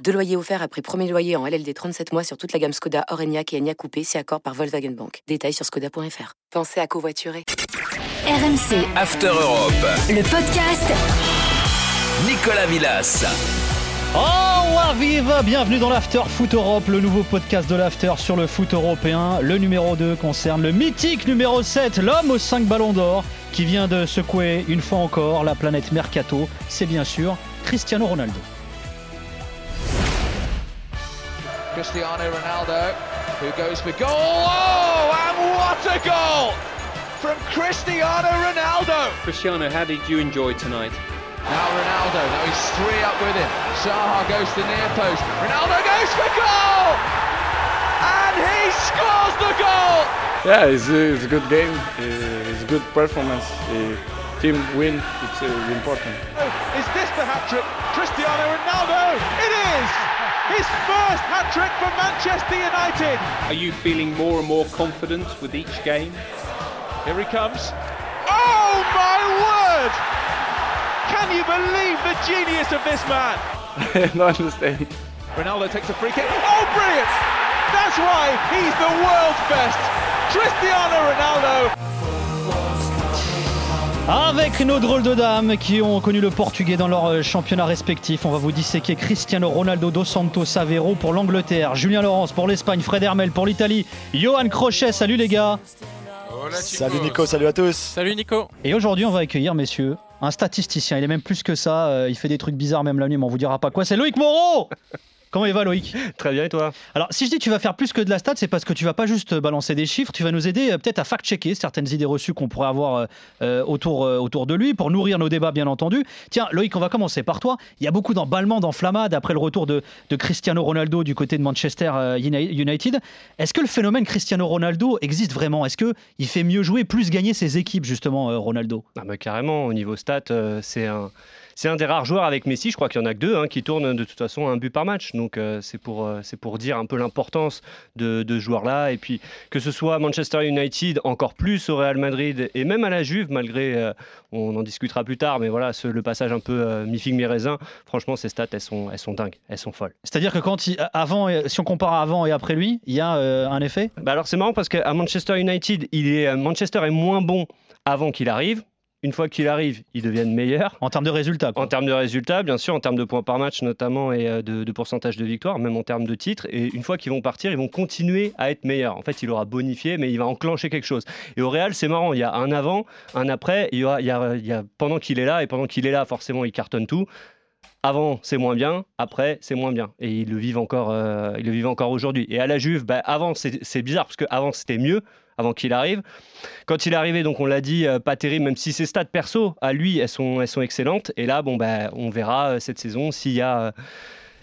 Deux loyers offerts après premier loyer en LLD 37 mois sur toute la gamme Skoda, Orenia et Enya Coupé, si accord par Volkswagen Bank. Détails sur skoda.fr. Pensez à covoiturer. RMC, After Europe. le podcast Nicolas Villas. Oh, vive Bienvenue dans l'After Foot Europe, le nouveau podcast de l'After sur le foot européen. Le numéro 2 concerne le mythique numéro 7, l'homme aux 5 ballons d'or, qui vient de secouer une fois encore la planète Mercato. C'est bien sûr Cristiano Ronaldo. Cristiano Ronaldo, who goes for goal. Oh, and what a goal from Cristiano Ronaldo. Cristiano, how did you enjoy tonight? Now Ronaldo, now he's three up with him. Zaha goes to near post. Ronaldo goes for goal! And he scores the goal! Yeah, it's a, it's a good game. It's a good performance. Team win. It's uh, important. Is this the hat trick? Cristiano Ronaldo! It is! His first hat trick for Manchester United. Are you feeling more and more confident with each game? Here he comes. Oh my word! Can you believe the genius of this man? no, I understand. Ronaldo takes a free kick. Oh, brilliant! That's why he's the world's best. Cristiano Ronaldo. Avec nos drôles de dames qui ont connu le portugais dans leur euh, championnat respectif, on va vous disséquer Cristiano Ronaldo dos Santos Aveiro pour l'Angleterre, Julien Laurence pour l'Espagne, Fred Hermel pour l'Italie, Johan Crochet, salut les gars Salut Nico, salut à tous. Salut Nico. Et aujourd'hui, on va accueillir, messieurs, un statisticien. Il est même plus que ça. euh, il fait des trucs bizarres même la nuit, mais on vous dira pas quoi. C'est Loïc Moreau Comment il va, Loïc? Très bien et toi? Alors, si je dis que tu vas faire plus que de la stat, c'est parce que tu vas pas juste balancer des chiffres, tu vas nous aider euh, peut-être à fact-checker certaines idées reçues qu'on pourrait avoir euh, euh, autour, euh, autour de lui, pour nourrir nos débats, bien entendu. Tiens, Loïc, on va commencer par toi. Il y a beaucoup d'emballements, d'enflammades après le retour de, de Cristiano Ronaldo du côté de Manchester euh, Uni- United. Est-ce que le phénomène Cristiano Ronaldo existe vraiment? Est-ce qu'il fait mieux jouer, plus gagner ses équipes, justement, euh, Ronaldo? Ah bah, Carrément, au niveau stat, euh, c'est un, c'est un des rares joueurs avec Messi, je crois qu'il y en a que deux, hein, qui tournent de toute façon un but par match. Donc euh, c'est pour, euh, c'est pour dire un peu l'importance de, de ce joueur-là. Et puis que ce soit Manchester United, encore plus au Real Madrid et même à la Juve, malgré, euh, on en discutera plus tard, mais voilà, ce- le passage un peu mi-figue mi-raisin, franchement, ces stats, elles sont, elles sont dingues, elles sont folles. C'est-à-dire que quand il, avant, si on compare avant et après lui, il y a un effet? Bah alors c'est marrant parce qu'à Manchester United, il est, Manchester est moins bon avant qu'il arrive. Une fois qu'il arrive, ils deviennent meilleurs. en termes de résultats. quoi. En termes de résultats, bien sûr, en termes de points par match notamment et euh, de, de pourcentage de victoire, même en termes de titres. Et une fois qu'ils vont partir, ils vont continuer à être meilleurs. En fait, il aura bonifié, mais il va enclencher quelque chose. Et au Real, c'est marrant, il y a un avant, un après. Il y aura, il y a, il y a- pendant qu'il est là, et pendant qu'il est là, forcément, il cartonne tout. Avant, c'est moins bien. Après, c'est moins bien. Et ils le vivent encore, euh, ils le vivent encore aujourd'hui. Et à la Juve, bah, avant, c'est c'est bizarre parce qu'avant, c'était mieux, avant qu'il arrive. Quand il est arrivé, donc on l'a dit, euh, pas terrible, même si ses stats perso, à lui, elles sont, elles sont excellentes. Et là, bon, bah, on verra euh, cette saison s'il y a, euh,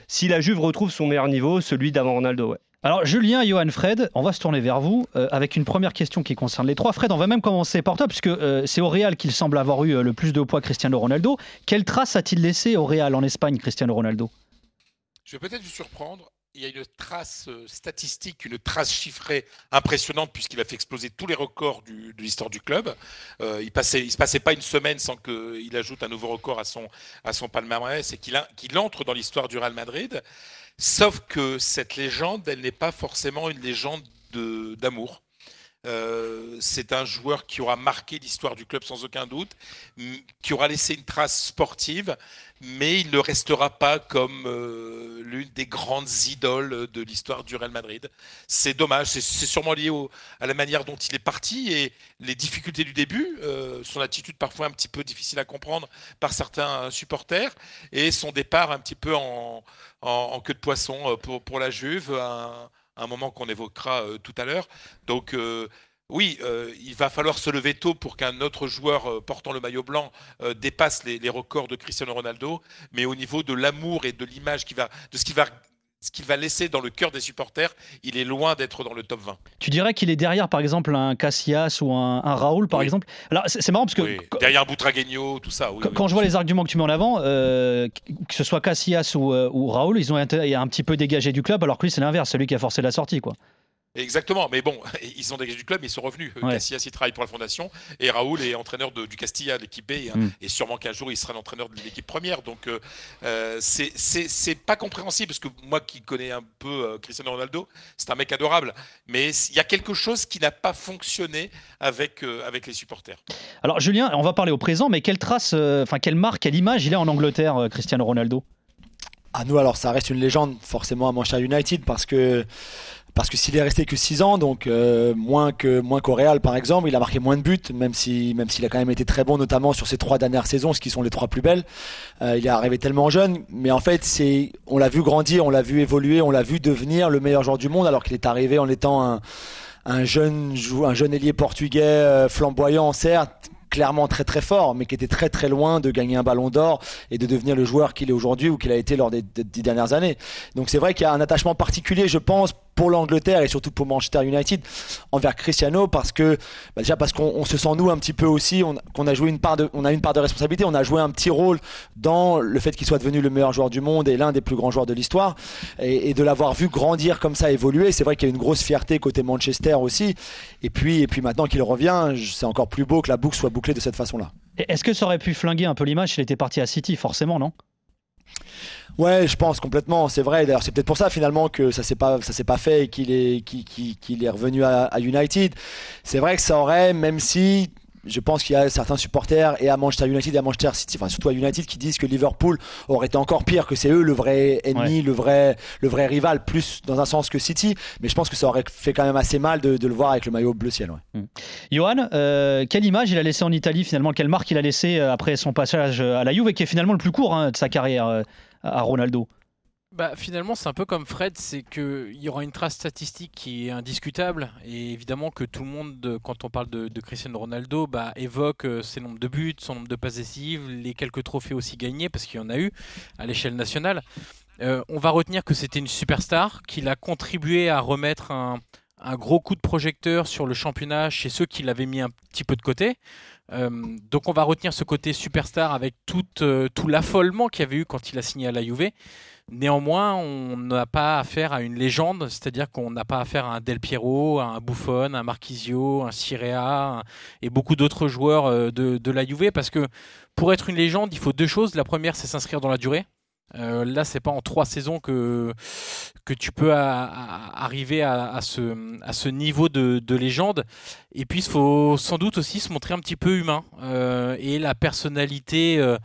si la Juve retrouve son meilleur niveau, celui d'avant Ronaldo. ouais. Alors, Julien, Johan, Fred, on va se tourner vers vous euh, avec une première question qui concerne les trois. Fred, on va même commencer par toi, puisque euh, c'est au Real qu'il semble avoir eu euh, le plus de poids, Cristiano Ronaldo. Quelle trace a-t-il laissé au Real en Espagne, Cristiano Ronaldo? Je vais peut-être vous surprendre. Il y a une trace euh, statistique, une trace chiffrée impressionnante puisqu'il a fait exploser tous les records de l'histoire du club. Euh, il il se passait pas une semaine sans qu'il ajoute un nouveau record à son, palmarès et qu'il entre dans l'histoire du Real Madrid. Sauf que cette légende, elle n'est pas forcément une légende de- d'amour. Euh, c'est un joueur qui aura marqué l'histoire du club sans aucun doute, qui aura laissé une trace sportive, mais il ne restera pas comme euh, l'une des grandes idoles de l'histoire du Real Madrid. C'est dommage, c'est sûrement lié à la manière dont il est parti et les difficultés du début, euh, son attitude parfois un petit peu difficile à comprendre par certains supporters et son départ un petit peu en, queue de poisson pour, la Juve, un moment qu'on évoquera euh, tout à l'heure. Donc euh, oui, euh, il va falloir se lever tôt pour qu'un autre joueur portant le maillot blanc dépasse les, les records de Cristiano Ronaldo, mais au niveau de l'amour et de l'image qui va, de ce qu'il va ce qu'il va laisser dans le cœur des supporters, il est loin d'être dans le top 20. Tu dirais qu'il est derrière, par exemple, un Cassias ou un, un Raoul, par Oui. exemple? Alors, c'est marrant parce que Oui, Derrière Boutragueño, tout ça. oui, quand, je vois les arguments que tu mets en avant, euh, que ce soit Cassias ou, euh, ou Raoul, ils ont été un petit peu dégagé du club, alors que lui, c'est l'inverse, c'est lui qui a forcé la sortie. quoi. Exactement, mais bon, ils sont dégagés du club, mais ils sont revenus. Ouais. Casillas, il travaille pour la fondation, et Raoul est entraîneur de- du Castilla, de l'équipe B, et, Mm. et sûrement qu'un jour il sera l'entraîneur de l'équipe première. Donc euh, euh, c'est- c'est c'est pas compréhensible, parce que moi qui connais un peu euh, Cristiano Ronaldo, c'est un mec adorable, mais il y a quelque chose qui n'a pas fonctionné avec, euh, avec les supporters. Alors, Julien, on va parler au présent, mais quelle trace, euh, enfin, quelle marque, quelle image il a en Angleterre, euh, Cristiano Ronaldo? À nous, alors, ça reste une légende, forcément, à Manchester United, parce que, parce que s'il est resté que 6 ans, donc euh, moins que moins qu'au Real, par exemple, il a marqué moins de buts, même si même s'il a quand même été très bon, notamment sur ces trois dernières saisons, ce qui sont les trois plus belles. Euh, il est arrivé tellement jeune, mais en fait, c'est, on l'a vu grandir, on l'a vu évoluer, on l'a vu devenir le meilleur joueur du monde, alors qu'il est arrivé en étant un un jeune un jeune ailier portugais euh, flamboyant, certes clairement très très fort, mais qui était très très loin de gagner un ballon d'or et de devenir le joueur qu'il est aujourd'hui ou qu'il a été lors des, des dix dernières années. Donc c'est vrai qu'il y a un attachement particulier, je pense, pour l'Angleterre et surtout pour Manchester United envers Cristiano parce que bah, déjà parce qu'on on se sent nous un petit peu aussi on- qu'on a joué une part de on a une part de responsabilité on a joué un petit rôle dans le fait qu'il soit devenu le meilleur joueur du monde et l'un des plus grands joueurs de l'histoire. Et, de l'avoir vu grandir comme ça évoluer c'est vrai qu'il y a une grosse fierté côté Manchester aussi. Et puis et puis maintenant qu'il revient c'est encore plus beau que la boucle soit bouclée de cette façon là Est-ce que ça aurait pu flinguer un peu l'image? S'il était parti à City, forcément, non? Ouais, je pense complètement. C'est vrai. D'ailleurs, c'est peut-être pour ça finalement que ça s'est pas ça s'est pas fait et qu'il est qu'il est revenu à United. C'est vrai que ça aurait, même si je pense qu'il y a certains supporters et à Manchester United et à Manchester City, enfin surtout à United, qui disent que Liverpool aurait été encore pire, que c'est eux le vrai ennemi, le vrai le vrai rival, plus dans un sens que City. Mais je pense que ça aurait fait quand même assez mal de, de le voir avec le maillot bleu ciel. Ouais. Johan, euh, quelle image il a laissé en Italie finalement? Quelle marque il a laissé euh, après son passage euh, à la Juve, qui est finalement le plus court hein, de sa carrière à Ronaldo? Bah, finalement, c'est un peu comme Fred, c'est qu'il y aura une trace statistique qui est indiscutable. Et évidemment que tout le monde, quand on parle de, Cristiano Ronaldo, bah, évoque euh, ses nombres de buts, son nombre de passes décisives, les quelques trophées aussi gagnés, parce qu'il y en a eu à l'échelle nationale. Euh, on va retenir que c'était une superstar, qu'il a contribué à remettre un, gros coup de projecteur sur le championnat chez ceux qui l'avaient mis un petit peu de côté. Euh, donc on va retenir ce côté superstar avec tout, tout l'affolement qu'il y avait eu quand il a signé à la Juve. Néanmoins, on n'a pas affaire à une légende, c'est-à-dire qu'on n'a pas affaire à un Del Piero, à un Buffon, un Marquisio, un Cirea et beaucoup d'autres joueurs euh, de, de la Juve, parce que pour être une légende, il faut deux choses. La première, c'est s'inscrire dans la durée. Euh, là, c'est pas en trois saisons que, que tu peux arriver à, ce, à ce niveau de, de légende. Et puis, il faut sans doute aussi se montrer un petit peu humain. Euh, et la personnalité euh,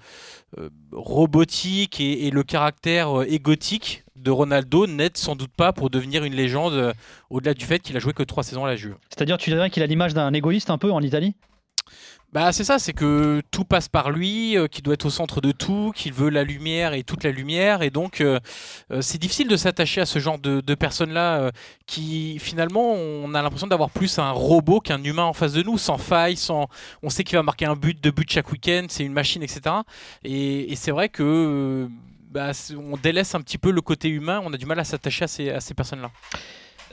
euh, robotique et, le caractère égotique de Ronaldo n'aident sans doute pas pour devenir une légende, au-delà du fait qu'il a joué que trois saisons à la Juve. C'est-à-dire, tu dirais qu'il a l'image d'un égoïste un peu en Italie? Bah c'est ça, c'est que tout passe par lui, euh, qu'il doit être au centre de tout, qu'il veut la lumière et toute la lumière, et donc euh, euh, c'est difficile de s'attacher à ce genre de, personnes-là euh, qui finalement on a l'impression d'avoir plus un robot qu'un humain en face de nous, sans faille, sans, on sait qu'il va marquer un but, deux buts chaque week-end, c'est une machine, etc. Et, c'est vrai que bah, on délaisse un petit peu le côté humain, on a du mal à s'attacher à ces personnes-là.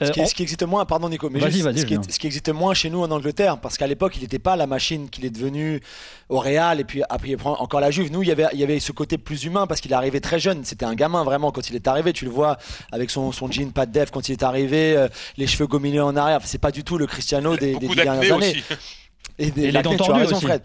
Ce qui, ce qui existe moins, pardon Nico, mais Euh, juste, ce, qui, Julien. ce qui existe moins chez nous en Angleterre, parce qu'à l'époque, il n'était pas la machine qu'il est devenu au Real, et puis après il prend encore la Juve. Nous, il y avait, il y avait ce côté plus humain, parce qu'il est arrivé très jeune. C'était un gamin vraiment quand il est arrivé. Tu le vois avec son, son jean pas de def quand il est arrivé, euh, les cheveux gominés en arrière. C'est pas du tout le Cristiano des, des dernières années. aussi. Et, des, Et les dents tordues aussi. Fred.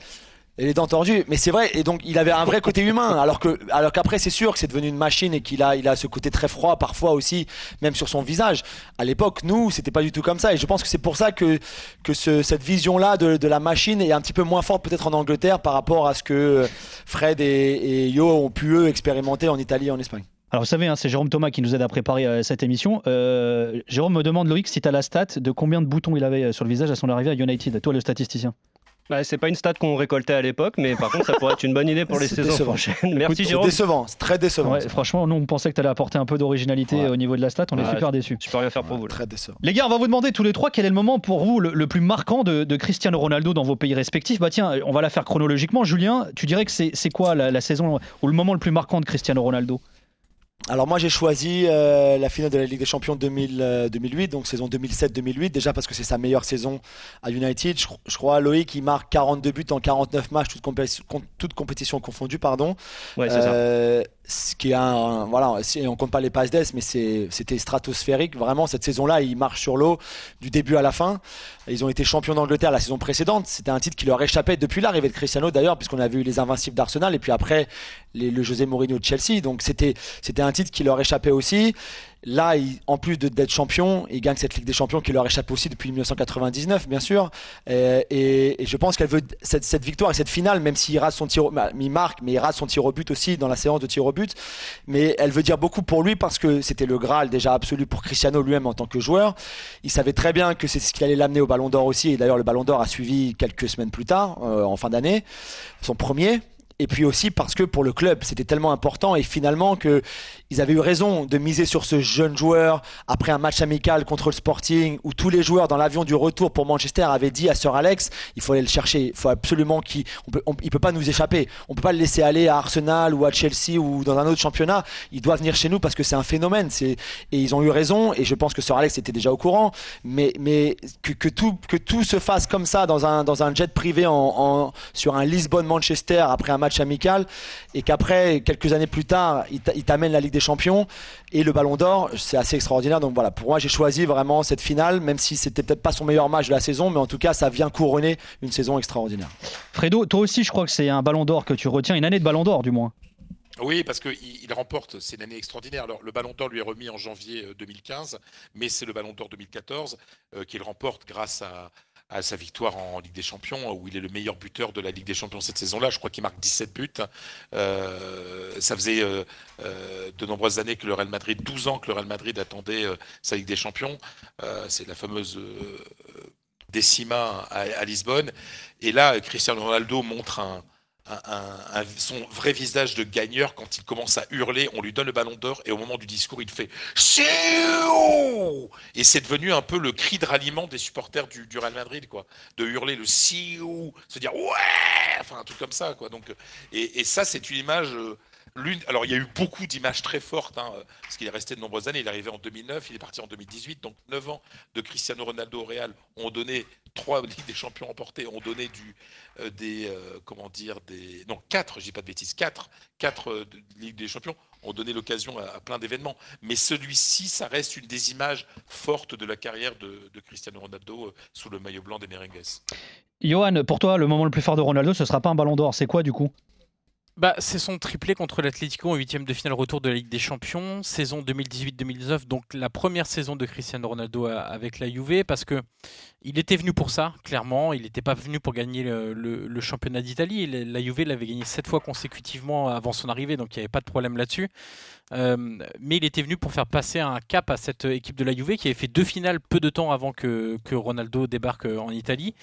Et les dents mais c'est vrai. Et donc, il avait un vrai côté humain. Alors que, alors qu'après, c'est sûr que c'est devenu une machine et qu'il a, il a ce côté très froid parfois aussi, même sur son visage. À l'époque, nous, c'était pas du tout comme ça. Et je pense que c'est pour ça que, que ce- cette vision-là de, de la machine est un petit peu moins forte peut-être en Angleterre par rapport à ce que Fred et, Yo ont pu eux expérimenter en Italie et en Espagne. Alors vous savez, hein, c'est Jérôme Thomas qui nous aide à préparer euh, cette émission. Euh, Jérôme me demande, Loïc, si tu as la stat de combien de boutons il avait euh, sur le visage à son arrivée à United. Toi, le statisticien. Bah, c'est pas une stat qu'on récoltait à l'époque, mais par contre, ça pourrait être une bonne idée pour les saisons décevant. prochaines. Merci Jérôme. décevant, c'est très décevant. Ouais, franchement, nous, on pensait que tu allais apporter un peu d'originalité Ouais. au niveau de la stat. On est Ouais, super déçus. Je peux rien faire pour vous. là. Très décevant. Les gars, on va vous demander tous les trois quel est le moment pour vous le, le plus marquant de, de Cristiano Ronaldo dans vos pays respectifs. Bah tiens, on va la faire chronologiquement. Julien, tu dirais que c'est c'est quoi la, la saison ou le moment le plus marquant de Cristiano Ronaldo? Alors moi j'ai choisi euh, la finale de la Ligue des Champions 2000, euh, 2008, donc saison 2007-2008, déjà parce que c'est sa meilleure saison à United. Je, je crois Loïc il marque 42 buts en 49 matchs, toutes compétitions, confondues, pardon. Ouais, c'est ça. Euh, ce qui est un, un- voilà, si on compte pas les passes d'ess, mais c'était stratosphérique. Vraiment cette saison-là, ils marchent sur l'eau du début à la fin. Ils ont été champions d'Angleterre la saison précédente. C'était un titre qui leur échappait depuis l'arrivée de Cristiano d'ailleurs, puisqu'on avait eu les invincibles d'Arsenal et puis après le José Mourinho de Chelsea. Donc c'était c'était un titre qui leur échappait aussi. Là, ils- en plus de- d'être champions, ils gagnent cette Ligue des Champions qui leur échappe aussi depuis 1999, bien sûr. Euh, et, et je pense qu'elle veut cette, cette victoire et cette finale, même s'il rate son tir, au- bah, il marque, mais il rate son tir au but aussi dans la séance de tir au but. Mais elle veut dire beaucoup pour lui parce que c'était le Graal déjà absolu pour Cristiano lui-même en tant que joueur. Il savait très bien que c'est ce qui allait l'amener au Ballon d'Or aussi. Et d'ailleurs, le Ballon d'Or a suivi quelques semaines plus tard, euh, en fin d'année, son premier. Et puis aussi parce que pour le club, c'était tellement important et finalement que ils avaient eu raison de miser sur ce jeune joueur après un match amical contre le Sporting où tous les joueurs dans l'avion du retour pour Manchester avaient dit à Sir Alex, il faut aller le chercher, il faut absolument qu'il on peut, pas nous échapper, on peut pas le laisser aller à Arsenal ou à Chelsea ou dans un autre championnat, il doit venir chez nous parce que c'est un phénomène, et ils ont eu raison et je pense que Sir Alex était déjà au courant, mais que, tout se fasse comme ça dans un jet privé sur un Lisbonne Manchester après un match amical et qu'après quelques années plus tard il t'a- il t'amène la Ligue des Champions et le Ballon d'Or c'est assez extraordinaire donc voilà pour moi j'ai choisi vraiment cette finale même si c'était peut-être pas son meilleur match de la saison mais en tout cas ça vient couronner une saison extraordinaire Fredo, toi aussi, je crois que c'est un ballon d'or que tu retiens, une année de ballon d'or du moins. Oui, parce qu'il il remporte, c'est une année extraordinaire. Alors, le Ballon d'Or lui est remis en janvier euh, 2015, mais c'est le Ballon d'Or 2014 euh, qu'il remporte grâce à, à sa victoire en Ligue des Champions, où il est le meilleur buteur de la Ligue des Champions cette saison-là. Je crois qu'il marque 17 buts. Euh, ça faisait euh, euh, de nombreuses années que le Real Madrid, 12 ans que le Real Madrid attendait sa Ligue des Champions. C'est la fameuse décima à Lisbonne. Et là, Cristiano Ronaldo montre un, son vrai visage de gagneur quand il commence à hurler, on lui donne le ballon d'or et au moment du discours il fait Siou et c'est devenu un peu le cri de ralliement des supporters du, Real Madrid quoi, de hurler le Siou, se dire ouais, enfin un truc comme ça quoi. Donc et, et ça c'est une image euh, Alors il y a eu beaucoup d'images très fortes hein, parce qu'il est resté de nombreuses années. Il est arrivé en 2009, il est parti en 2018, donc 9 ans de Cristiano Ronaldo au Real ont donné trois Ligues des Champions remportées, ont donné du, euh, des, euh, comment dire, des, non quatre, je pas de bêtises, quatre, quatre euh, des Champions ont donné l'occasion à, plein d'événements. Mais celui-ci, ça reste une des images fortes de la carrière de, Cristiano Ronaldo sous le maillot blanc des Merengues. Johan, pour toi, le moment le plus fort de Ronaldo, ce sera pas un ballon d'or. C'est quoi du coup? Bah, c'est son triplé contre l'Atlético en huitième de finale retour de la Ligue des Champions, saison 2018-2019, donc la première saison de Cristiano Ronaldo avec la Juve, parce que il était venu pour ça, clairement. Il n'était pas venu pour gagner le, championnat d'Italie. La Juve l'avait gagné sept fois consécutivement avant son arrivée, donc il n'y avait pas de problème là-dessus. Euh, mais il était venu pour faire passer un cap à cette équipe de la Juve qui avait fait deux finales peu de temps avant que, Ronaldo débarque en Italie.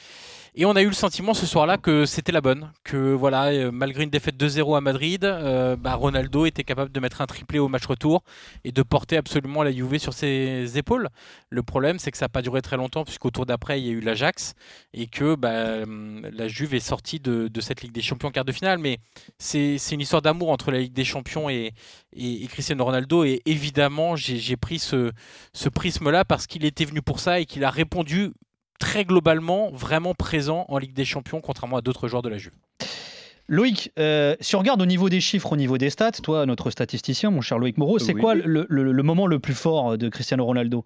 Et on a eu le sentiment ce soir-là que c'était la bonne, que voilà, euh, malgré une défaite 2-0 à Madrid, euh, bah, Ronaldo était capable de mettre un triplé au match retour et de porter absolument la Juve sur ses épaules. Le problème, c'est que ça n'a pas duré très longtemps puisqu'au tour d'après, il y a eu l'Ajax et que bah, hum, la Juve est sortie de, cette Ligue des Champions en quart de finale. Mais c'est une histoire d'amour entre la Ligue des Champions et, Cristiano Ronaldo. Et évidemment, j'ai pris ce prisme-là parce qu'il était venu pour ça et qu'il a répondu très globalement vraiment présent en Ligue des Champions, contrairement à d'autres joueurs de la Juve. Loïc, euh, si on regarde au niveau des chiffres, au niveau des stats, toi, notre statisticien, mon cher Loïc Moreau, c'est Oui. quoi le, le- le moment le plus fort de Cristiano Ronaldo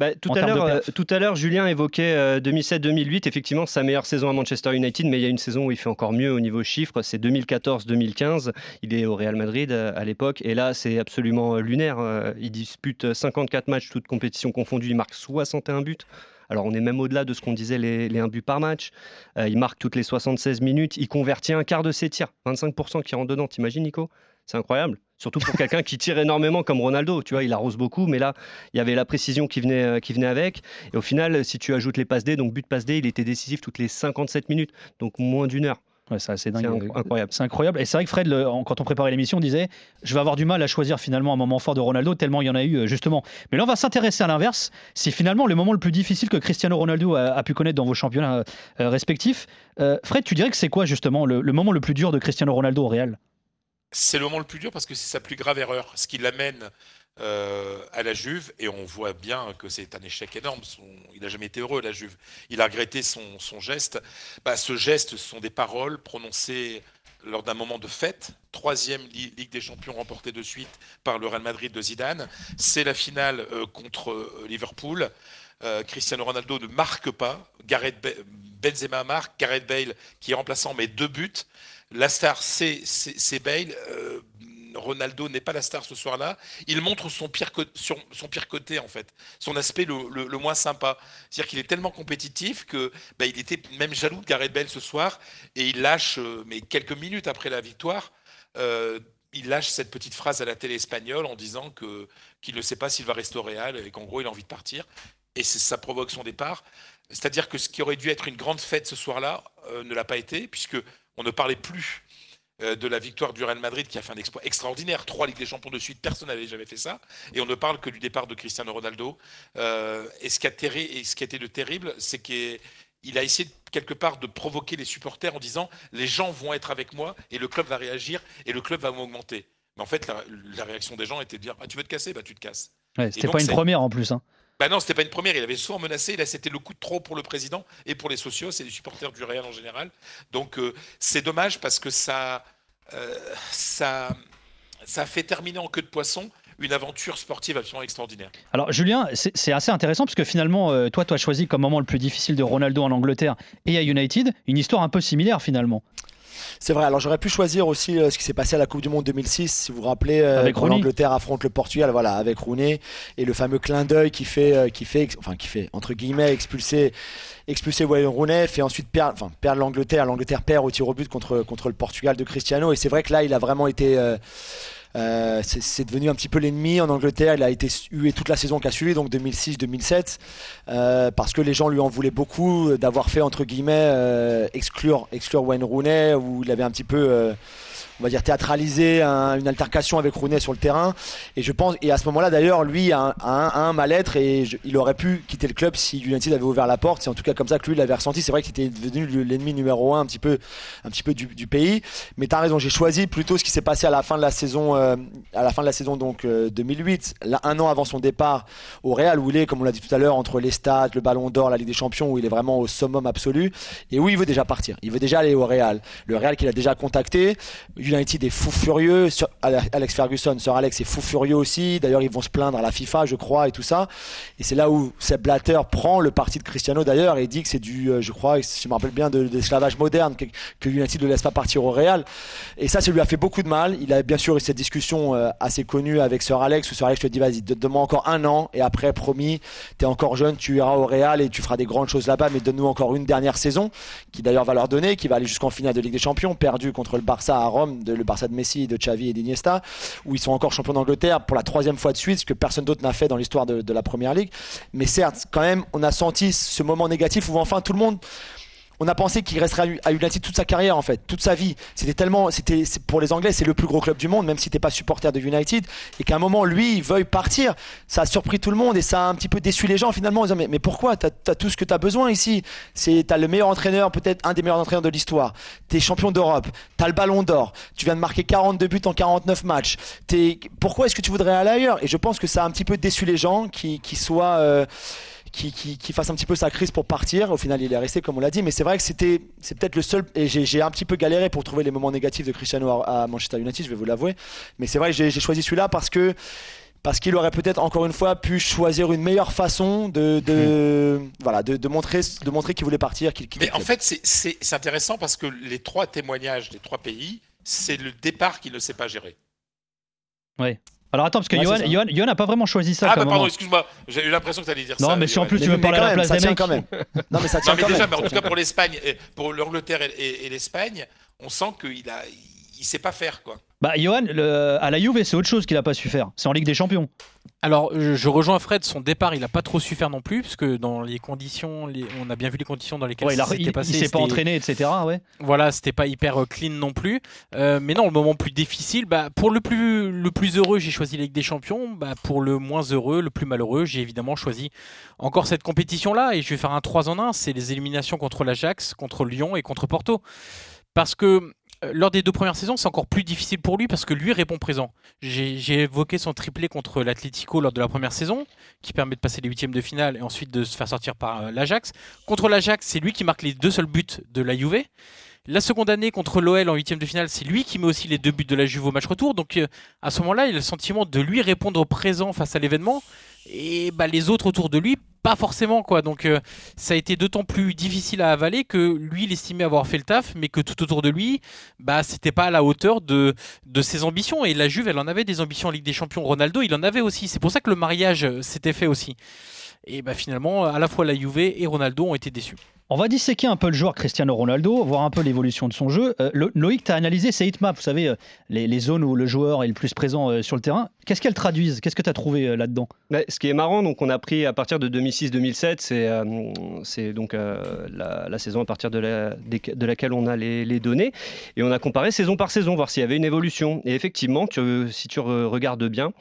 Bah, tout, à euh, tout à l'heure, Julien évoquait euh, 2007-2008, effectivement sa meilleure saison à Manchester United, mais il y a une saison où il fait encore mieux au niveau chiffres, c'est 2014-2015. Il est au Real Madrid euh, à l'époque, et là c'est absolument euh, lunaire. Euh, Il dispute 54 matchs, toutes compétitions confondues, il marque 61 buts. Alors on est même au-delà de ce qu'on disait, les, les 1 but par match. Euh, il marque toutes les 76 minutes, il convertit un quart de ses tirs, 25% qui rentrent dedans, t'imagines Nico? C'est incroyable. Surtout pour quelqu'un qui tire énormément comme Ronaldo. Tu vois, il arrose beaucoup, mais là, il y avait la précision qui venait, euh, qui venait avec. Et au final, si tu ajoutes les passes D, donc but passe D, il était décisif toutes les 57 minutes, donc moins d'une heure. Ouais, c'est assez dingue. C'est inc- incroyable. C'est incroyable. Et c'est vrai que Fred, le- en- quand on préparait l'émission, disait Je vais avoir du mal à choisir finalement un moment fort de Ronaldo, tellement il y en a eu, euh, justement. Mais là, on va s'intéresser à l'inverse. C'est finalement le moment le plus difficile que Cristiano Ronaldo a, a pu connaître dans vos championnats euh, euh, respectifs. Euh, Fred, tu dirais que c'est quoi, justement, le, le moment le plus dur de Cristiano Ronaldo au Real? C'est le moment le plus dur parce que c'est sa plus grave erreur. Ce qui l'amène euh, à la Juve, et on voit bien que c'est un échec énorme. Il n'a jamais été heureux, la Juve. Il a regretté son, geste. Bah, ce geste, ce sont des paroles prononcées lors d'un moment de fête. Troisième Li- Ligue des Champions remportée de suite par le Real Madrid de Zidane. C'est la finale euh, contre euh, Liverpool. Cristiano Ronaldo ne marque pas. Gareth Benzema marque. Gareth Bale, qui est remplaçant, met deux buts. La star, c'est Bale. Ronaldo n'est pas la star ce soir-là. Il montre son pire, côté, en fait, son aspect le, moins sympa. C'est-à-dire qu'il est tellement compétitif que bah, il était même jaloux de Gareth Bale ce soir et il lâche, euh, mais quelques minutes après la victoire, euh, il lâche cette petite phrase à la télé espagnole en disant que qu'il ne sait pas s'il va rester au Real et qu'en gros il a envie de partir. Et ça provoque son départ. C'est-à-dire que ce qui aurait dû être une grande fête ce soir-là euh, ne l'a pas été, puisque on ne parlait plus de la victoire du Real Madrid qui a fait un exploit extraordinaire. Trois Ligues des Champions de suite, personne n'avait jamais fait ça. Et on ne parle que du départ de Cristiano Ronaldo. Euh, et, ce qui a terri- et ce qui a été de terrible, c'est qu'il a essayé quelque part de provoquer les supporters en disant les gens vont être avec moi et le club va réagir et le club va m'augmenter. Mais en fait, la, la réaction des gens était de dire ah, tu veux te casser? Bah, Tu te casses. Ouais, C'était pas une première en plus. hein. Bah non, c'était pas une première. Il avait souvent menacé. Là, c'était le coup de trop pour le président et pour les socios et les supporters du Real en général. Donc, euh, c'est dommage parce que ça, euh, ça, ça fait terminer en queue de poisson une aventure sportive absolument extraordinaire. Alors Julien, c'est c'est assez intéressant parce que finalement, euh, toi, tu as choisi comme moment le plus difficile de Ronaldo en Angleterre et à United, une histoire un peu similaire finalement. C'est vrai, alors j'aurais pu choisir aussi euh, ce qui s'est passé à la Coupe du Monde 2006, si vous vous rappelez, euh, Avec quand Rooney. l'Angleterre affronte le Portugal, voilà, avec Rooney, et le fameux clin d'œil qui fait, euh, qui fait, enfin qui fait, entre guillemets, expulser, expulser Wayne Rooney, fait ensuite perdre, enfin, perdre l'Angleterre, l'Angleterre perd au tir au but contre, contre le Portugal de Cristiano, et c'est vrai que là, il a vraiment été... euh, euh, c'est devenu un petit peu l'ennemi en Angleterre. Il a été hué toute la saison qui a suivi, donc 2006-2007, euh, parce que les gens lui en voulaient beaucoup d'avoir fait entre guillemets euh, exclure exclure Wayne Rooney, où il avait un petit peu euh, on va dire théâtralisé un- une altercation avec Rooney sur le terrain. Et je pense, et à ce moment-là d'ailleurs, lui a un, mal-être et il aurait pu quitter le club si United avait ouvert la porte. C'est en tout cas comme ça que lui l'avait ressenti. C'est vrai qu'il était devenu le- l'ennemi numéro un un petit peu, un petit peu du, pays. Mais t'as raison, j'ai choisi plutôt ce qui s'est passé à la fin de la saison, euh, à la fin de la saison donc euh, 2008, là, un an avant son départ au Real où il est, comme on l'a dit tout à l'heure, entre les stats, le Ballon d'Or, la Ligue des Champions, où il est vraiment au summum absolu et où il veut déjà partir. Il veut déjà aller au Real. Le Real qu'il a déjà contacté. United est fou furieux. Alex Ferguson, Sir Alex est fou furieux aussi. D'ailleurs, ils vont se plaindre à la FIFA, je crois, et tout ça. Et c'est là où Sepp Blatter prend le parti de Cristiano d'ailleurs et dit que c'est du, euh, je crois, si je me rappelle bien, de, l'esclavage moderne, que, que United ne laisse pas partir au Real. Et ça, ça lui a fait beaucoup de mal. Il a bien sûr eu cette discussion euh, assez connue avec Sir Alex où Sir Alex te dit vas-y, donne-moi encore un an et après, promis, t'es encore jeune, tu iras au Real et tu feras des grandes choses là-bas, mais donne-nous encore une dernière saison qui d'ailleurs va leur donner, qui va aller jusqu'en finale de Ligue des Champions, perdu contre le Barça à Rome, de, le Barça de Messi, de Xavi et d'Iniesta, où ils sont encore champions d'Angleterre pour la troisième fois de suite, ce que personne d'autre n'a fait dans l'histoire de, de la Première Ligue. Mais certes, quand même, on a senti ce moment négatif où enfin tout le monde on a pensé qu'il resterait à United toute sa carrière en fait, toute sa vie. C'était tellement, c'était pour les Anglais, c'est le plus gros club du monde, même si t'es pas supporter de United, et qu'à un moment lui il veuille partir, ça a surpris tout le monde et ça a un petit peu déçu les gens finalement en disant mais, mais pourquoi? T'as as tout ce que t'as besoin ici. C'est t'as le meilleur entraîneur, peut-être un des meilleurs entraîneurs de l'histoire. T'es champion d'Europe, t'as le Ballon d'Or, tu viens de marquer 42 buts en 49 matchs. T'es, pourquoi est-ce que tu voudrais aller ailleurs? Et je pense que ça a un petit peu déçu les gens qui, qui soient euh, qui, qui, qui fasse un petit peu sa crise pour partir. Au final, il est resté, comme on l'a dit. Mais c'est vrai que c'était, c'est peut-être le seul. Et j'ai, j'ai un petit peu galéré pour trouver les moments négatifs de Cristiano à, à Manchester United, je vais vous l'avouer. Mais c'est vrai que j'ai, j'ai choisi celui-là parce que. Parce qu'il aurait peut-être encore une fois pu choisir une meilleure façon de, de voilà de, de montrer de montrer qu'il voulait partir. Qu'il, qu'il Mais en fait, c'est- c'est c'est intéressant parce que les trois témoignages des trois pays, c'est le départ qui ne sait pas gérer. Ouais. Alors attends, parce que Ouais, Johan. Johan, Johan n'a pas vraiment choisi ça Ah, bah pardon, moment. excuse-moi, j'ai eu l'impression que tu allais dire Non, ça. mais si en plus tu veux mais parler à la place ça des tient mecs. quand même. Non, mais ça tient Non, mais quand déjà, même. mais en tout cas pour l'Espagne, et pour l'Angleterre et, et- et l'Espagne, on sent qu'il a, il sait pas faire quoi. Bah Johan, le- à la Juve, c'est autre chose qu'il a pas su faire. C'est en Ligue des Champions. Alors, je, je rejoins Fred, son départ, il n'a pas trop su faire non plus, parce que dans les conditions, les- on a bien vu les conditions dans lesquelles Ouais, il a- s'était il, passé. s'est pas entraîné, etc. Ouais. Voilà, c'était pas hyper euh, clean non plus. Euh, mais non, le moment plus difficile, bah, pour le plus, le plus heureux, j'ai choisi la Ligue des Champions. Bah, pour le moins heureux, le plus malheureux, j'ai évidemment choisi encore cette compétition-là. Et je vais faire un 3 en 1. C'est les éliminations contre l'Ajax, contre Lyon et contre Porto. Parce que lors des deux premières saisons, c'est encore plus difficile pour lui parce que lui répond présent. J'ai évoqué son triplé contre l'Atlético lors de la première saison, qui permet de passer les huitièmes de finale et ensuite de se faire sortir par euh, l'Ajax. Contre l'Ajax, c'est lui qui marque les deux seuls buts de la Juve. La seconde année contre l'OL en huitième de finale, c'est lui qui met aussi les deux buts de la Juve au match retour. Donc euh, à ce moment-là, il a le sentiment de lui répondre présent face à l'événement. Et bah, les autres autour de lui, pas forcément quoi. Donc euh, ça a été d'autant plus difficile à avaler que lui, il estimait avoir fait le taf, mais que tout autour de lui, bah c'était pas à la hauteur de, de ses ambitions. Et la Juve, elle en avait des ambitions en Ligue des Champions. Ronaldo, il en avait aussi. C'est pour ça que le mariage euh, s'était fait aussi. Et bah finalement, à la fois la Juve et Ronaldo ont été déçus. On va disséquer un peu le joueur Cristiano Ronaldo, voir un peu l'évolution de son jeu. Euh, Lo- Loïc, tu as analysé ces hitmaps, vous savez, euh, les, les zones où le joueur est le plus présent euh, sur le terrain. Qu'est-ce qu'elles traduisent? Qu'est-ce que tu as trouvé euh, là-dedans? Bah, ce qui est marrant, donc on a pris à partir de 2006-2007, c'est euh, c'est donc euh, la, la saison à partir de, la, de laquelle on a les, les données, et on a comparé saison par saison, voir s'il y avait une évolution. Et effectivement, tu- si tu re- regardes bien,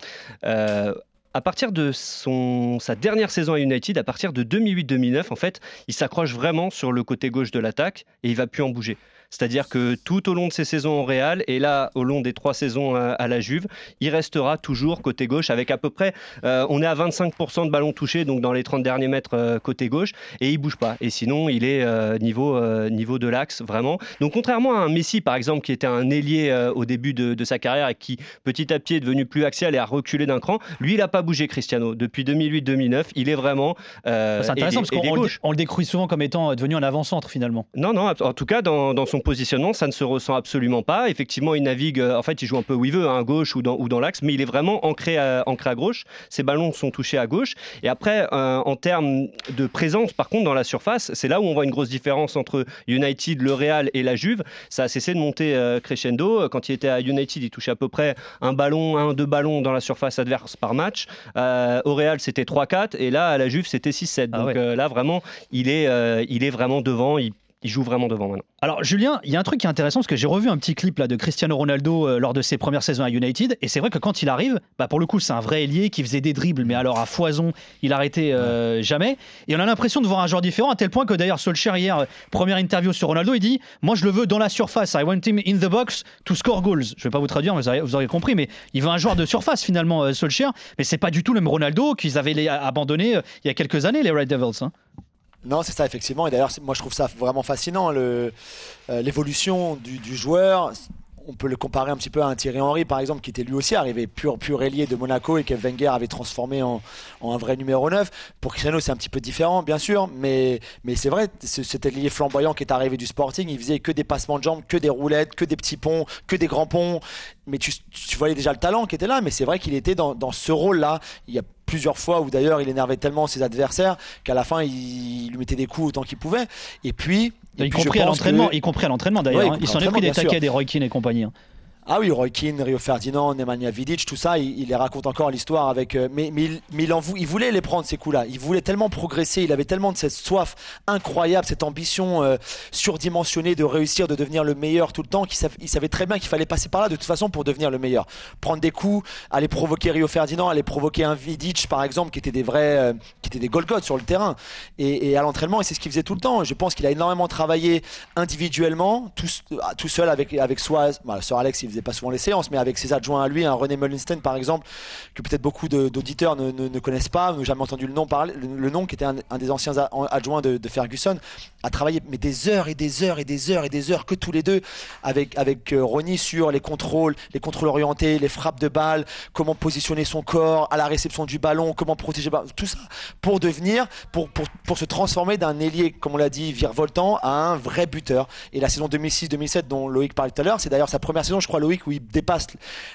euh, à partir de son, sa dernière saison à United, à partir de 2008-2009, en fait, il s'accroche vraiment sur le côté gauche de l'attaque et il va plus en bouger. C'est-à-dire que tout au long de ses saisons au Real et là au long des trois saisons à, à la Juve, il restera toujours côté gauche avec à peu près, euh, on est à 25% de ballons touchés donc dans les 30 derniers mètres euh, côté gauche et il bouge pas. Et sinon il est euh, niveau euh, niveau de l'axe vraiment. Donc contrairement à un Messi par exemple qui était un ailier euh, au début de, de sa carrière et qui petit à petit est devenu plus axial et a reculé d'un cran, lui il a pas bougé Cristiano depuis 2008-2009. Il est vraiment. euh, C'est intéressant ailier- parce qu'on le, on le décrit souvent comme étant euh, devenu un avant-centre finalement. Non, non, en tout cas, dans, dans son positionnement, ça ne se ressent absolument pas. Effectivement, il navigue, euh, en fait, il joue un peu où il veut, hein, à gauche ou dans, ou dans l'axe, mais il est vraiment ancré à, ancré à gauche. Ses ballons sont touchés à gauche. Et après, euh, en termes de présence, par contre, dans la surface, c'est là où on voit une grosse différence entre United, le Real et la Juve. Ça a cessé de monter euh, crescendo. Quand il était à United, il touchait à peu près un ballon, un, deux ballons dans la surface adverse par match. Euh, au Real, c'était 3-4. Et là, à la Juve, c'était 6-7. Ah Donc ouais. là, vraiment, il est, il est vraiment devant. Il, il joue vraiment devant maintenant. Alors Julien, il y a un truc qui est intéressant parce que j'ai revu un petit clip là de Cristiano Ronaldo euh, lors de ses premières saisons à United et c'est vrai que quand il arrive, bah pour le coup c'est un vrai ailier qui faisait des dribbles mais alors à foison, il arrêtait euh, jamais et on a l'impression de voir un joueur différent à tel point que d'ailleurs Solskjaer hier euh, première interview sur Ronaldo, il dit "Moi je le veux dans la surface, I want him in the box to score goals." Je vais pas vous traduire, mais vous aurez, compris mais il veut un joueur de surface finalement euh, Solskjaer, mais c'est pas du tout le même Ronaldo qu'ils avaient abandonné il y a quelques années les Red Devils hein. Non, c'est ça, effectivement. Et d'ailleurs, moi, je trouve ça vraiment fascinant, euh, l'évolution du, joueur. On peut le comparer un petit peu à un Thierry Henry, par exemple, qui était lui aussi arrivé pur, pur ailier de Monaco et que Wenger avait transformé en, en un vrai numéro 9. Pour Cristiano, c'est un petit peu différent, bien sûr, mais, mais c'est vrai, ce- cet ailier flamboyant qui est arrivé du Sporting, il faisait que des passements de jambes, que des roulettes, que des petits ponts, que des grands ponts. Mais tu, voyais déjà le talent qui était là, mais c'est vrai qu'il était dans, dans ce rôle-là. Il y a plusieurs fois où d'ailleurs il énervait tellement ses adversaires qu'à la fin il, il lui mettait des coups autant qu'il pouvait. Et puis, et y puis, compris à l'entraînement, y compris à l'entraînement d'ailleurs, Ouais, hein. il s'en est pris des taquets sûr. des Roy Keane et compagnie. hein. Ah oui, Roy Keane, Rio Ferdinand, Nemanja Vidic, tout ça, il, les raconte encore l'histoire avec. euh, mais il, il, en il voulait les prendre ces coups-là. Il voulait tellement progresser. Il avait tellement de cette soif incroyable, cette ambition euh, surdimensionnée de réussir, de devenir le meilleur tout le temps. Qu'il il savait très bien qu'il fallait passer par là de toute façon pour devenir le meilleur. Prendre des coups, aller provoquer Rio Ferdinand, aller provoquer un Vidic par exemple, qui était des vrais, euh, qui étaient des sur le terrain. Et, à l'entraînement, et c'est ce qu'il faisait tout le temps. Je pense qu'il a énormément travaillé individuellement, tout, tout seul avec avec soi. Bah, Alex, il faisait pas souvent les séances, mais avec ses adjoints à lui, un René Mullenstein par exemple, que peut-être beaucoup d'auditeurs ne, connaissent pas, n'ont jamais entendu le nom le, nom qui était un, des anciens adjoints de, Ferguson, a travaillé mais des heures et des heures et des heures et des heures que tous les deux avec avec euh, Ronnie sur les contrôles, les contrôles orientés, les frappes de balles, comment positionner son corps à la réception du ballon, comment protéger tout ça pour devenir, pour, pour, pour se transformer d'un ailier, comme on l'a dit, virevoltant à un vrai buteur. Et la saison 2006-2007 dont Loïc parlait tout à l'heure, c'est d'ailleurs sa première saison, je crois, Loïc, où il dépasse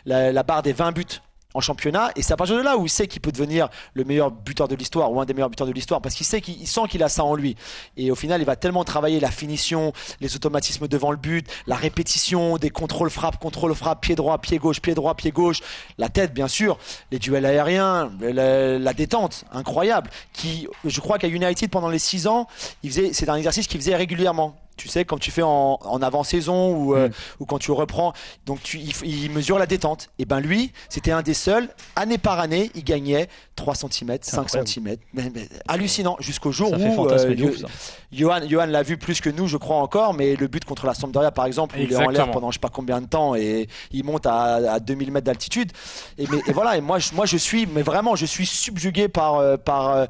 la, barre des 20 buts en championnat. Et c'est à partir de là où il sait qu'il peut devenir le meilleur buteur de l'histoire ou un des meilleurs buteurs de l'histoire parce qu'il sait qu'il il sent qu'il a ça en lui. Et au final il va tellement travailler la finition les automatismes devant le but la répétition des contrôles frappe contrôle frappe pied droit pied gauche pied droit pied gauche la tête bien sûr les duels aériens la, détente incroyable qui je crois qu'à United pendant les 6 ans c'est un exercice qu'il faisait régulièrement Tu sais, quand tu fais en, en avant-saison ou, euh, Mm. ou quand tu reprends, donc tu, il, mesure la détente. Et ben lui, c'était un des seuls, année par année, il gagnait 3 cm, 5 incroyable. cm. Mais, mais hallucinant, jusqu'au jour Ça où euh, ouf. Johan, Johan l'a vu plus que nous, je crois encore, mais le but contre la Sampdoria, par exemple, où il est en l'air pendant je sais pas combien de temps et il monte à, à 2000 mètres d'altitude. Et, mais- et voilà, et moi, je, moi je suis, mais vraiment, je suis subjugué par, euh, par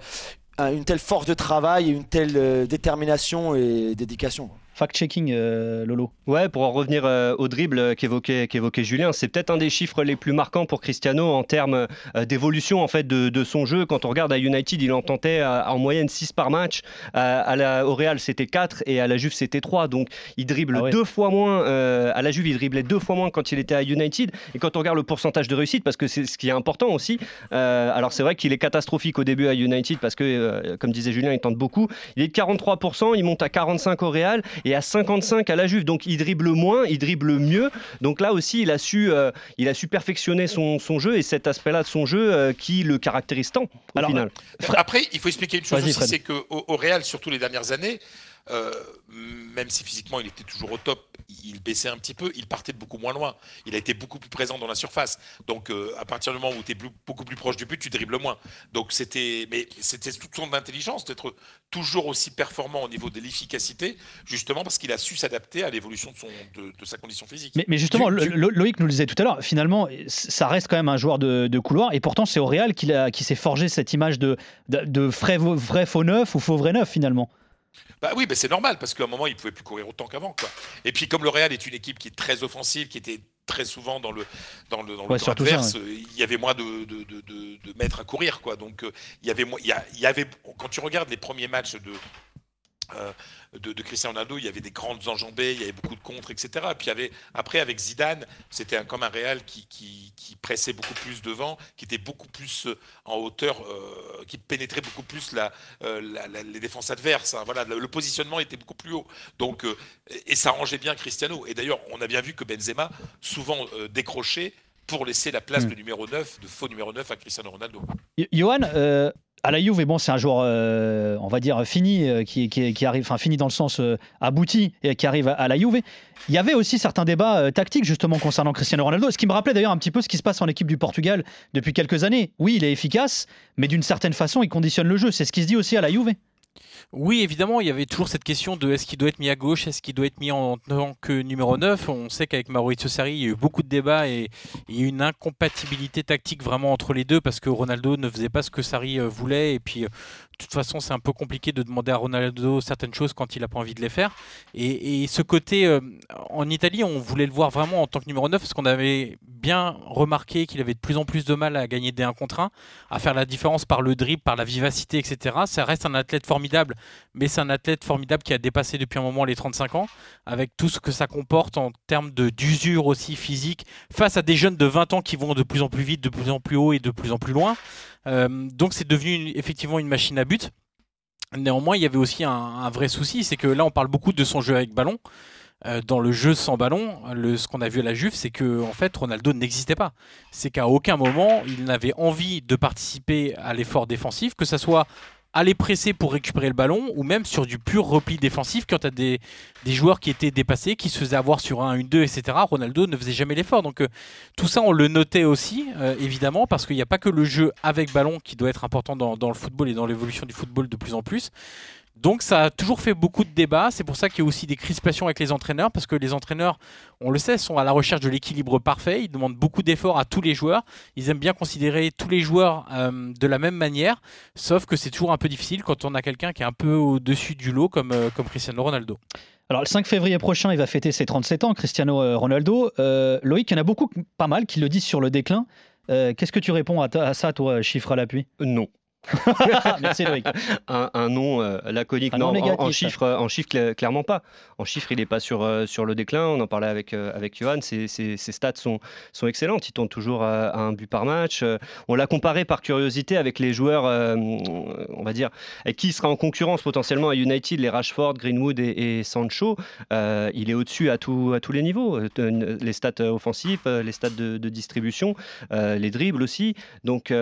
une telle force de travail une telle euh, détermination et dédication. Fact-checking, euh, Lolo. Ouais, pour en revenir euh, au dribble euh, qu'évoquait qu'évoquait Julien, c'est peut-être un des chiffres les plus marquants pour Cristiano en termes d'évolution en fait de, de son jeu. Quand on regarde à United, il en tentait en moyenne 6 par match. À la, au Real, c'était 4 et à la Juve, c'était 3. Donc il dribble Ah ouais. deux fois moins. à la Juve, il driblait deux fois moins quand il était à United. Et quand on regarde le pourcentage de réussite, parce que c'est ce qui est important aussi. alors c'est vrai qu'il est catastrophique au début à United parce que, comme disait Julien, il tente beaucoup. Il est de 43%, il monte à 45 au Real et à 55 à la Juve. Donc il dribble moins, il dribble mieux. Donc là aussi, il a su, euh, il a su perfectionner son, son jeu et cet aspect-là de son jeu euh, qui le caractérise tant au Alors, final. Après, il faut expliquer une chose aussi, c'est qu'au au Real, surtout les dernières années, euh, même si physiquement il était toujours au top, il baissait un petit peu, il partait de beaucoup moins loin. Il a été beaucoup plus présent dans la surface. Donc euh, à partir du moment où tu es beaucoup plus proche du but, tu dribbles moins. Donc c'était, mais c'était toute son intelligence d'être toujours aussi performant au niveau de l'efficacité, justement parce qu'il a su s'adapter à l'évolution de, son, de, de sa condition physique. Mais, mais justement, Tu- tu- Loïc nous le disait tout à l'heure, finalement, ça reste quand même un joueur de, de couloir, et pourtant c'est au Real qu'il a- qui s'est forgé cette image de, de, de vrai, vrai faux neuf ou faux vrai neuf finalement. Bah oui, bah c'est normal parce qu'à un moment il pouvait plus courir autant qu'avant. quoi. Et puis comme le Real est une équipe qui est très offensive, qui était très souvent dans le dans le dans Ouais, ça, adverse, il y avait moins de de, de, de- de mètres à courir quoi. Donc euh, il y avait moins- il y, a- il y avait quand tu regardes les premiers matchs de de, de Cristiano Ronaldo, il y avait des grandes enjambées, il y avait beaucoup de contres, etc. Et puis il y avait, après, avec Zidane, c'était un, comme un Real qui, qui, qui pressait beaucoup plus devant, qui était beaucoup plus euh, en hauteur, euh, qui pénétrait beaucoup plus la, euh, la- la- les défenses adverses. hein. Voilà, le, le positionnement était beaucoup plus haut. Donc, euh, et, ça arrangeait bien Cristiano. Et d'ailleurs, on a bien vu que Benzema souvent euh, décrochait pour laisser la place Mm. de numéro 9, de faux numéro 9 à Cristiano Ronaldo. Johan, euh, à la Juve, bon, c'est un joueur, euh, on va dire, fini, euh, qui, arrive, fini dans le sens euh, abouti, et qui arrive à, à la Juve. Il y avait aussi certains débats tactiques justement concernant Cristiano Ronaldo, ce qui me rappelait d'ailleurs un petit peu ce qui se passe en équipe du Portugal depuis quelques années. Oui, il est efficace, mais d'une certaine façon, il conditionne le jeu. C'est ce qui se dit aussi à la Juve. Oui, évidemment, il y avait toujours cette question de est-ce qu'il doit être mis à gauche, est-ce qu'il doit être mis en tant que numéro 9. On sait qu'avec Maurizio Sarri, il y a eu beaucoup de débats et une incompatibilité tactique vraiment entre les deux parce que Ronaldo ne faisait pas ce que Sarri euh, voulait et puis euh, toute façon, c'est un peu compliqué de demander à Ronaldo certaines choses quand il n'a pas envie de les faire. Et, ce côté, euh, en Italie, on voulait le voir vraiment en tant que numéro 9 parce qu'on avait bien remarqué qu'il avait de plus en plus de mal à gagner des 1 contre 1, à faire la différence par le dribble, par la vivacité, etc. Ça reste un athlète formidable, mais c'est un athlète formidable qui a dépassé depuis un moment les 35 ans, avec tout ce que ça comporte en termes d'usure aussi physique, face à des jeunes de 20 ans qui vont de plus en plus vite, de plus en plus haut et de plus en plus loin. Euh, donc c'est devenu effectivement une machine à but. Néanmoins, il y avait aussi un, vrai souci, c'est que là, on parle beaucoup de son jeu avec ballon. Euh, dans le jeu sans ballon, ce qu'on a vu à la Juve, c'est que en fait, Ronaldo n'existait pas. C'est qu'à aucun moment, il n'avait envie de participer à l'effort défensif, que ça soit aller presser pour récupérer le ballon ou même sur du pur repli défensif quand tu as des, joueurs qui étaient dépassés, qui se faisaient avoir sur un, une, deux, etc. Ronaldo ne faisait jamais l'effort. Donc euh, tout ça, on le notait aussi, euh, évidemment, parce qu'il n'y a pas que le jeu avec ballon qui doit être important dans le football et dans l'évolution du football de plus en plus. Donc ça a toujours fait beaucoup de débats. C'est pour ça qu'il y a aussi des crispations avec les entraîneurs, parce que les entraîneurs, on le sait, sont à la recherche de l'équilibre parfait. Ils demandent beaucoup d'efforts à tous les joueurs. Ils aiment bien considérer tous les joueurs euh, de la même manière, sauf que c'est toujours un peu difficile quand on a quelqu'un qui est un peu au-dessus du lot, comme, euh, comme Cristiano Ronaldo. Alors le 5 février prochain, il va fêter ses 37 ans, Cristiano euh, Ronaldo. Euh, Loïc, il y en a beaucoup, pas mal, qui le disent sur le déclin. Euh, Qu'est-ce que tu réponds à, ta- à ça, toi, chiffre à l'appui? Non. Merci Loïc. un, un nom euh, laconique. Un non, nom en- chiffres, euh, en chiffres, cla- clairement pas. En chiffres, il n'est pas sur, euh, sur le déclin. On en parlait avec, euh, avec Johan. Ses, ses- ses stats sont, sont excellentes. Il tourne toujours à, à un but par match. On l'a comparé par curiosité avec les joueurs, on va dire, avec qui il sera en concurrence potentiellement à United, les Rashford, Greenwood et, et Sancho. Il est au-dessus à, tout- à tous les niveaux. Les stats offensifs, les stats de, de distribution, les dribbles aussi. Donc,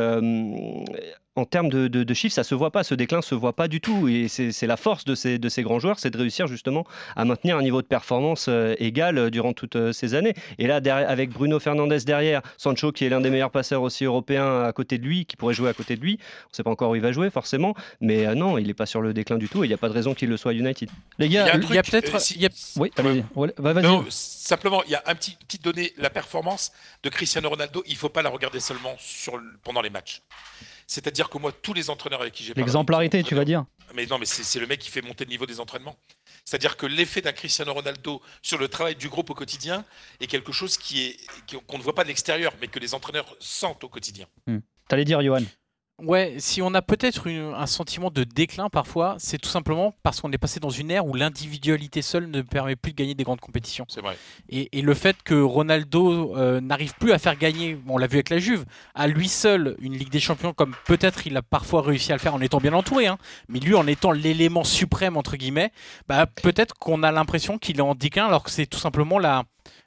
en termes de, de- de chiffres, ça se voit pas, ce déclin se voit pas du tout. Et c'est la force de ces, de ces grands joueurs, c'est de réussir justement à maintenir un niveau de performance euh, égal euh, durant toutes euh, ces années. Et là, derrière- avec Bruno Fernandez derrière, Sancho qui est l'un des meilleurs passeurs aussi européens à côté de lui, qui pourrait jouer à côté de lui, on ne sait pas encore où il va jouer forcément, mais euh, non, il n'est pas sur le déclin du tout et il n'y a pas de raison qu'il le soit à United. Les Il y a gars, Il y a peut-être. euh, si- a- oui, bah, vas-y. Non, simplement, il y a un petit petite donnée. La performance de Cristiano Ronaldo, il faut pas la regarder seulement sur pendant les matchs. C'est-à-dire que moi, tous les entraîneurs avec qui j'ai parlé, L'exemplarité, tu vas dire. mais non, mais c'est le mec qui fait monter le niveau des entraînements. C'est-à-dire que l'effet d'un Cristiano Ronaldo sur le travail du groupe au quotidien est quelque chose qui est qu'on ne voit pas de l'extérieur, mais que les entraîneurs sentent au quotidien. T'allais dire, Johan? Ouais, si on a peut-être un sentiment de déclin parfois, c'est tout simplement parce qu'on est passé dans une ère où l'individualité seule ne permet plus de gagner des grandes compétitions. C'est vrai. Et, et le fait que Ronaldo euh, n'arrive plus à faire gagner, on l'a vu avec la Juve, à lui seul une Ligue des Champions comme peut-être il a parfois réussi à le faire en étant bien entouré, hein, mais lui en étant l'élément suprême entre guillemets, bah, peut-être qu'on a l'impression qu'il est en déclin alors que c'est tout simplement la,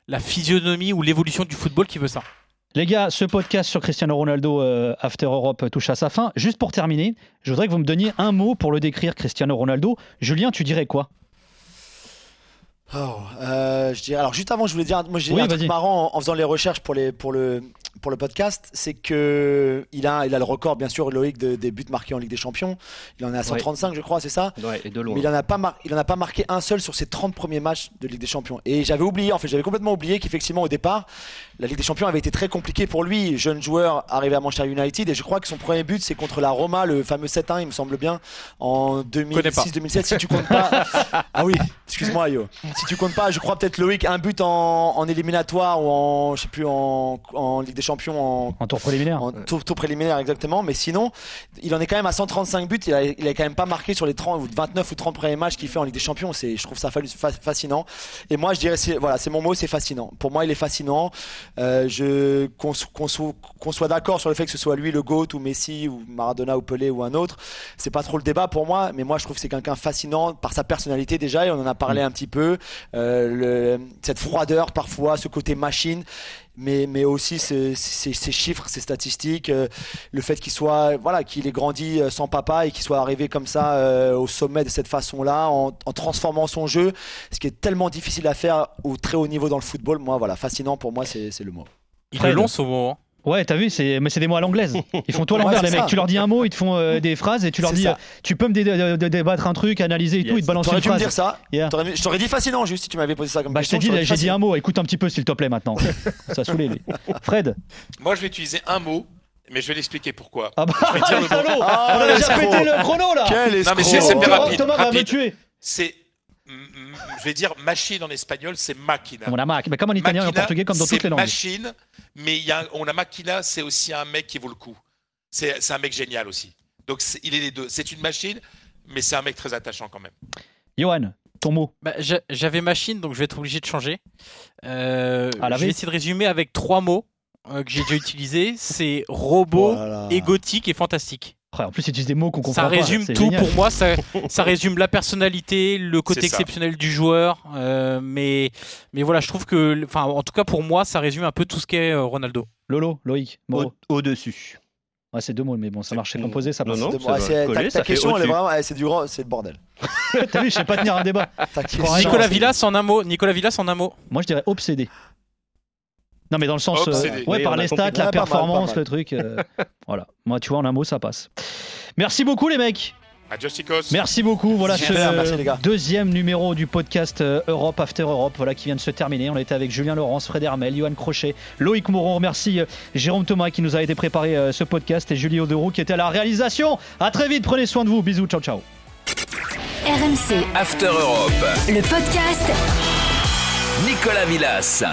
la physionomie ou l'évolution du football qui veut ça. Les gars, ce podcast sur Cristiano Ronaldo euh, After Europe touche à sa fin. Juste pour terminer, je voudrais que vous me donniez un mot pour le décrire, Cristiano Ronaldo. Julien, tu dirais quoi? Oh, euh, je dirais. Alors juste avant, je voulais dire, moi j'ai Oui, un truc marrant en, en faisant les recherches pour les pour le pour le podcast, c'est que il a il a le record bien sûr Loïc de- des buts marqués en Ligue des Champions. Il en est à 135, je crois, c'est ça? Ouais, et de loin. Mais il en a pas mar- il en a pas marqué un seul sur ses 30 premiers matchs de Ligue des Champions. Et j'avais oublié, en fait, j'avais complètement oublié qu'effectivement au départ, la Ligue des Champions avait été très compliquée pour lui, jeune joueur arrivé à Manchester United. Et je crois que son premier but c'est contre la Roma, le fameux 7-1, il me semble bien, en Connais pas. 2006-2007. Si tu comptes pas, ah oui, excuse-moi Yo. Si tu comptes pas, je crois peut-être Loïc un but en, en éliminatoire ou en je sais plus en, en Ligue des Champions en En tour préliminaire. en tour, tour préliminaire exactement, mais sinon, il en est quand même à 135 buts. Il a, il a quand même pas marqué sur les 30 ou 29 ou 30 premiers matchs qu'il fait en Ligue des Champions. C'est, je trouve ça fa- fa- fascinant. Et moi, je dirais, c'est, voilà, c'est mon mot, c'est fascinant. Pour moi, il est fascinant. Euh, je qu'on, soit d'accord sur le fait que ce soit lui le goat ou Messi ou Maradona ou Pelé ou un autre, c'est pas trop le débat pour moi. Mais moi, je trouve que c'est quelqu'un fascinant par sa personnalité déjà. Et on en a parlé un petit peu. Euh, cette froideur parfois, ce côté machine mais, mais aussi ces, chiffres, ces statistiques, euh, le fait qu'il soit, voilà, qu'il ait grandi euh, sans papa et qu'il soit arrivé comme ça au sommet de cette façon-là, en, transformant son jeu, ce qui est tellement difficile à faire au très haut niveau dans le football. Moi, voilà, fascinant pour moi, c'est le mot. Il est long ce mot. Ouais, t'as vu, c'est mais c'est des mots à l'anglaise. Ils font tout à l'envers, les mecs. Tu leur dis un mot, ils te font euh, des phrases et tu leur dis, ça. euh, tu peux me dé- dé- dé- débattre un truc, analyser et tout, ils te balancent T'aurais une dû me dire ça. Yeah. Je t'aurais dit fascinant juste si tu m'avais posé ça comme Bah, je t'ai question. dit, t'aurais j'ai dit un mot. Écoute un petit peu, s'il te plaît, maintenant. Ça a saoulé, lui. Fred. Moi, je vais utiliser un mot, mais je vais l'expliquer pourquoi. Ah bah, Je vais dire le Ah, On a déjà l'escroc. pété le chrono, là Quel Non, mais escroc. c'est- plus Thomas- rapide, Thomas va me rapide. tuer. C'est, je vais dire machine en espagnol, c'est machina. On a marque. Mais comme en italien et en portugais, comme dans toutes les langues. machine, mais il y a, on a machina, c'est aussi un mec qui vaut le coup. C'est un mec génial aussi. Donc c'est- il est les deux. C'est une machine, mais c'est un mec très attachant quand même. Johan, ton mot. Bah, j'a- J'avais machine, donc je vais être obligé de changer. Euh, À la je vais essayer de résumer avec trois mots euh, que j'ai déjà utilisés. C'est robot, égotique et fantastique. En plus, ils utilisent des mots qu'on comprend Ça résume tout génial. pour moi. Ça, ça résume la personnalité, le côté exceptionnel du joueur. euh, mais, mais voilà, je trouve que, enfin, en tout cas pour moi, ça résume un peu tout ce qu'est euh, Ronaldo. Lolo, Loïc, Moreau. Au- Au-dessus. Ouais, c'est deux mots, mais bon, ça marche, c'est Non, composé, ça non, passe. non. Ça ouais, coller, ta, question, elle est vraiment, ouais, c'est du c'est le bordel. T'as vu, je sais pas tenir un débat. Nicolas Villas en un mot. Nicolas Villas en un mot. Moi, je dirais obsédé. Non, mais dans le sens. euh, Obsédé. ouais, Oui, par les stats, la Ouais, pas mal, performance, pas mal. le truc. euh, voilà. Moi, tu vois, en un mot, ça passe. Merci beaucoup, les mecs. Merci beaucoup. Voilà ce merci, les gars. deuxième numéro du podcast euh, Europe After Europe, voilà qui vient de se terminer. On était avec Julien Laurence, Fred Hermel, Johan Crochet, Loïc Moron. Merci euh, Jérôme Thomas qui nous a aidé préparer euh, ce podcast et Julie Auderoux qui était à la réalisation. À très vite. Prenez soin de vous. Bisous. Ciao, ciao. RMC, After Europe. le podcast. Nicolas Villas.